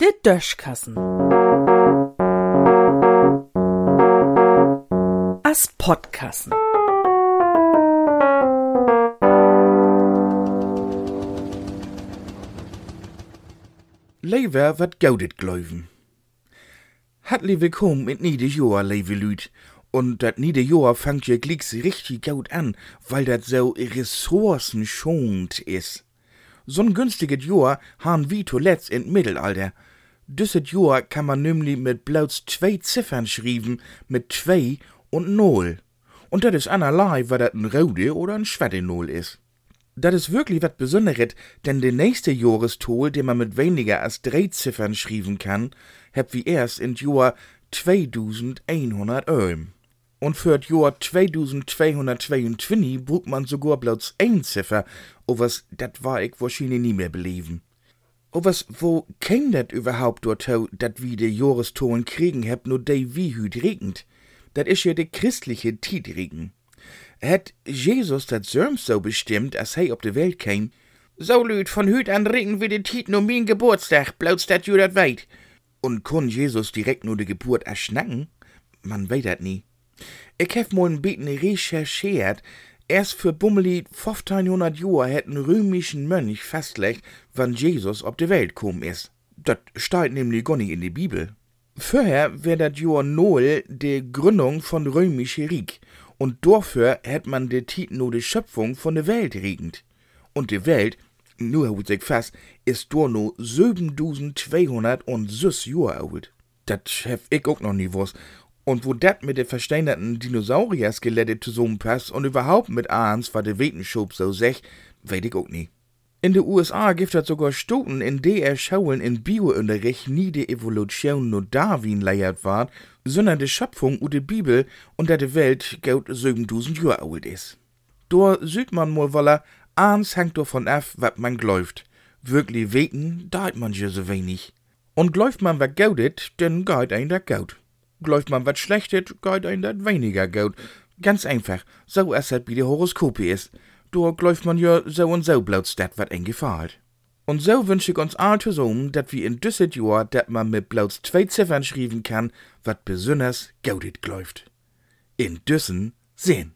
Der Döschkassen. As Podkassen. Lever wat gaudet gläuven. Hartlich willkommen in Niede Joa, liebe Lüd. Und dat Niede Joa fangt ja glicks richtig gut an, weil dat so ressourcenschonend is. So'n günstiges Jahr han wie zuletzt in Mittelalter. Düsset Jahr kann man nämlich mit bloß zwei Ziffern schreiben, mit zwei und null. Und dat is einerlei, weil dat ein rote oder ein schwerte Null is. Dat is wirklich wat Besonderes, denn der nächste Jahrestol, den man mit weniger als drei Ziffern schreiben kann, heb wie erst in Jahr 2100 Öhm. Und für das Jahr 2222 braucht man sogar bloß ein Ziffer, o was, dat war ich wahrscheinlich nie mehr beleben. O was, wo käm dat überhaupt dorthin, dat wie de Jahrestolen kriegen heb, nur de wie hüt regend? Dat is ja de christliche Tidregen. Het Jesus dat Sörms so bestimmt, als he op de Welt käm, so lüd von hüt an regen wie de Tit nur min Geburtstag, bloß dat ju dat weit. Und kon Jesus direkt nur de Geburt erschnacken? Man weet dat nie. Ich hef ein bisschen recherchiert. Erst für Bummeli 1500 Jahre hätten römischen Mönch festlegt, wann Jesus auf die Welt gekommen ist. Das steht nämlich gar nicht in die Bibel. Vorher wär dat Jahr Null die Gründung von römische Reich. Und dafür hätt man de Titel nur die Schöpfung von der Welt regend. Und die Welt, nur hut sich fast, ist nur no 7200 und süß Jahre alt. Dat hef ich auch noch nie was. Und wo dat mit de versteinerten Dinosaurier-Skelette zusammenpasst und überhaupt mit Ahns, was de Wetenschub so sech, weet ich auch nie. In de USA gibt es sogar Stuten, in de er Schauen in Biounterricht nie de Evolution nur Darwin leiert ward, sondern de Schöpfung u de Bibel und dat de Welt gaut 7000 Jahre alt is. Dor süd man mal wolle, Ahns hängt davon af, wat man gläuft. Wirklich weten, deit man ja so wenig. Und gläuft man wat gaudet, denn geit ein dat gaut. Gläuft man wat schlechtet, geit ein dat weniger gaut. Ganz einfach, so es halt wie die Horoskope is. Da gläuft man ja so und so bloß dat, wat ein gefällt. Und so wünsch ich uns all zusammen, dat wir in düsset Jahr, dat man mit bloß zwei Ziffern schreiben kann, wat besonders gaudet gläuft. In düssen sehen.